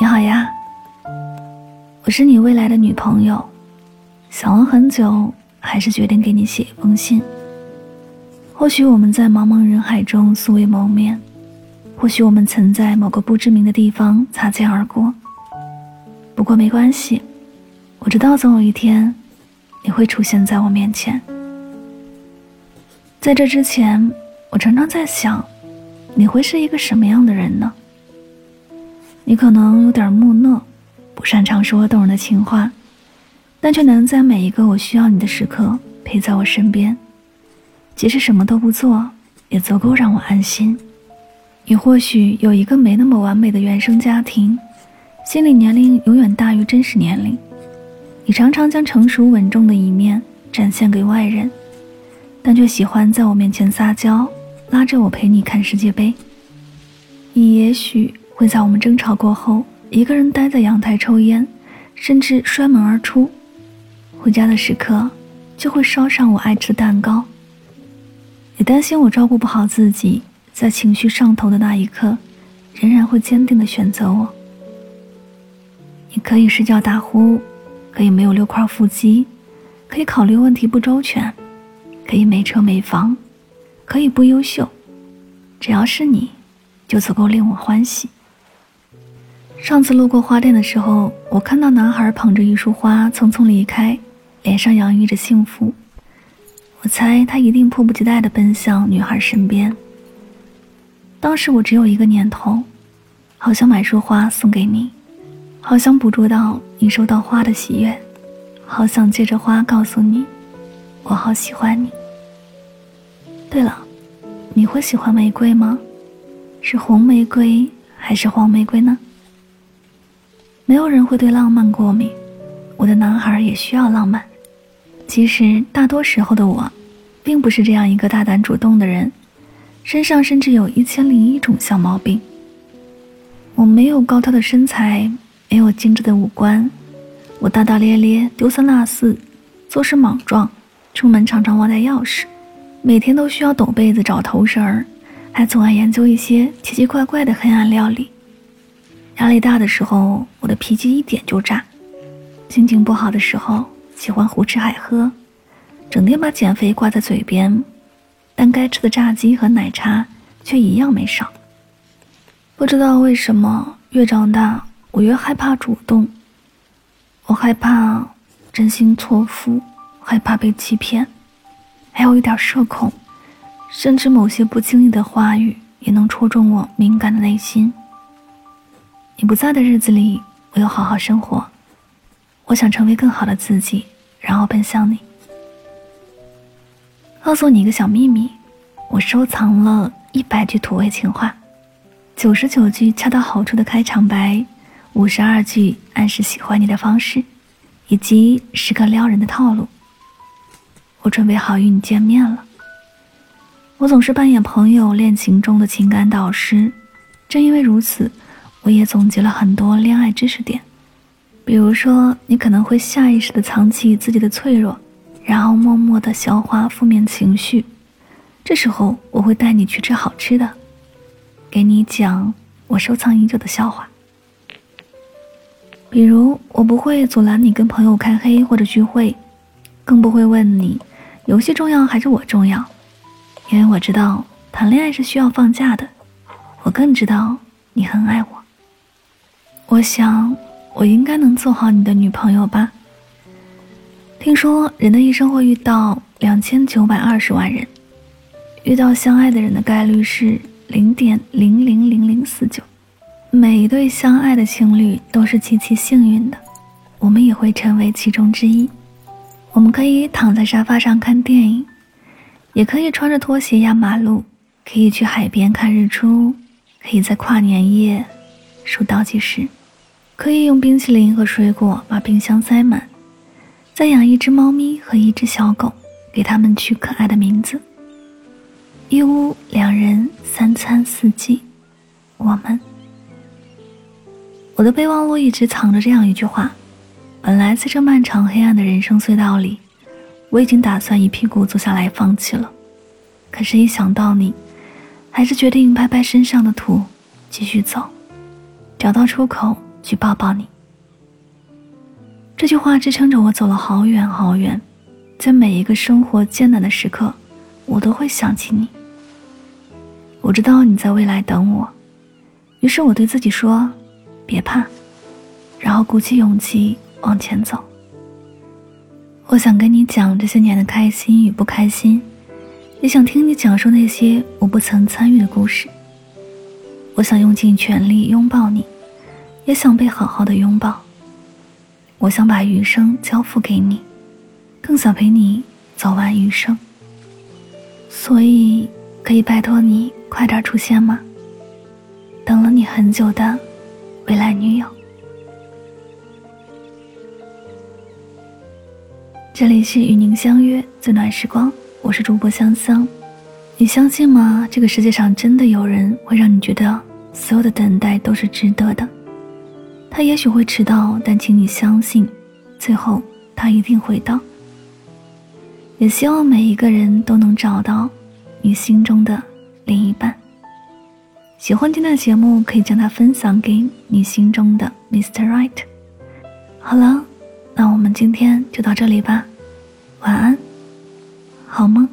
你好呀，我是你未来的女朋友，想了很久，还是决定给你写一封信。或许我们在茫茫人海中素未谋面，或许我们曾在某个不知名的地方擦肩而过。不过没关系，我知道总有一天，你会出现在我面前。在这之前，我常常在想，你会是一个什么样的人呢？你可能有点木讷，不擅长说动人的情话，但却能在每一个我需要你的时刻陪在我身边，即使什么都不做，也足够让我安心。你或许有一个没那么完美的原生家庭，心理年龄永远大于真实年龄，你常常将成熟稳重的一面展现给外人，但却喜欢在我面前撒娇，拉着我陪你看世界杯。你也许。会在我们争吵过后，一个人待在阳台抽烟，甚至摔门而出。回家的时刻，就会烧上我爱吃的蛋糕。也担心我照顾不好自己，在情绪上头的那一刻，仍然会坚定的选择我。你可以睡觉打呼，可以没有六块腹肌，可以考虑问题不周全，可以没车没房，可以不优秀，只要是你，就足够令我欢喜。上次路过花店的时候，我看到男孩捧着一束花匆匆离开，脸上洋溢着幸福。我猜他一定迫不及待地奔向女孩身边。当时我只有一个念头，好想买束花送给你，好想捕捉到你收到花的喜悦，好想借着花告诉你，我好喜欢你。对了，你会喜欢玫瑰吗？是红玫瑰还是黄玫瑰呢？没有人会对浪漫过敏，我的男孩也需要浪漫。其实大多时候的我，并不是这样一个大胆主动的人，身上甚至有一千零一种小毛病。我没有高挑的身材，没有精致的五官，我大大咧咧、丢三落四，做事莽撞，出门常常忘带钥匙，每天都需要抖被子找头绳儿，还总爱研究一些奇奇怪怪的黑暗料理。压力大的时候，我的脾气一点就炸；心情不好的时候，喜欢胡吃海喝，整天把减肥挂在嘴边，但该吃的炸鸡和奶茶却一样没少。不知道为什么，越长大我越害怕主动。我害怕真心错付，害怕被欺骗，还有一点社恐，甚至某些不经意的话语也能戳中我敏感的内心。你不在的日子里，我要好好生活。我想成为更好的自己，然后奔向你。告诉你一个小秘密，我收藏了一百句土味情话，九十九句恰到好处的开场白，五十二句暗示喜欢你的方式，以及十个撩人的套路。我准备好与你见面了。我总是扮演朋友恋情中的情感导师，正因为如此。我也总结了很多恋爱知识点，比如说，你可能会下意识地藏起自己的脆弱，然后默默地消化负面情绪。这时候，我会带你去吃好吃的，给你讲我收藏已久的笑话。比如，我不会阻拦你跟朋友开黑或者聚会，更不会问你游戏重要还是我重要，因为我知道谈恋爱是需要放假的。我更知道你很爱我。我想，我应该能做好你的女朋友吧。听说人的一生会遇到两千九百二十万人，遇到相爱的人的概率是零点零零零零四九。每一对相爱的情侣都是极其幸运的，我们也会成为其中之一。我们可以躺在沙发上看电影，也可以穿着拖鞋压马路，可以去海边看日出，可以在跨年夜。数倒计时，可以用冰淇淋和水果把冰箱塞满，再养一只猫咪和一只小狗，给它们取可爱的名字。一屋两人，三餐四季，我们。我的备忘录一直藏着这样一句话：本来在这漫长黑暗的人生隧道里，我已经打算一屁股坐下来放弃了，可是，一想到你，还是决定拍拍身上的土，继续走，找到出口。去抱抱你。这句话支撑着我走了好远好远，在每一个生活艰难的时刻，我都会想起你。我知道你在未来等我，于是我对自己说：“别怕。”然后鼓起勇气往前走。我想跟你讲这些年的开心与不开心，也想听你讲述那些我不曾参与的故事。我想用尽全力拥抱你。也想被好好的拥抱。我想把余生交付给你，更想陪你走完余生。所以，可以拜托你快点出现吗？等了你很久的未来女友。这里是与您相约最暖时光，我是主播香香。你相信吗？这个世界上真的有人会让你觉得所有的等待都是值得的？他也许会迟到，但请你相信，最后他一定会到。也希望每一个人都能找到你心中的另一半。喜欢今天的节目，可以将它分享给你心中的 Mr. Right。好了，那我们今天就到这里吧，晚安，好梦。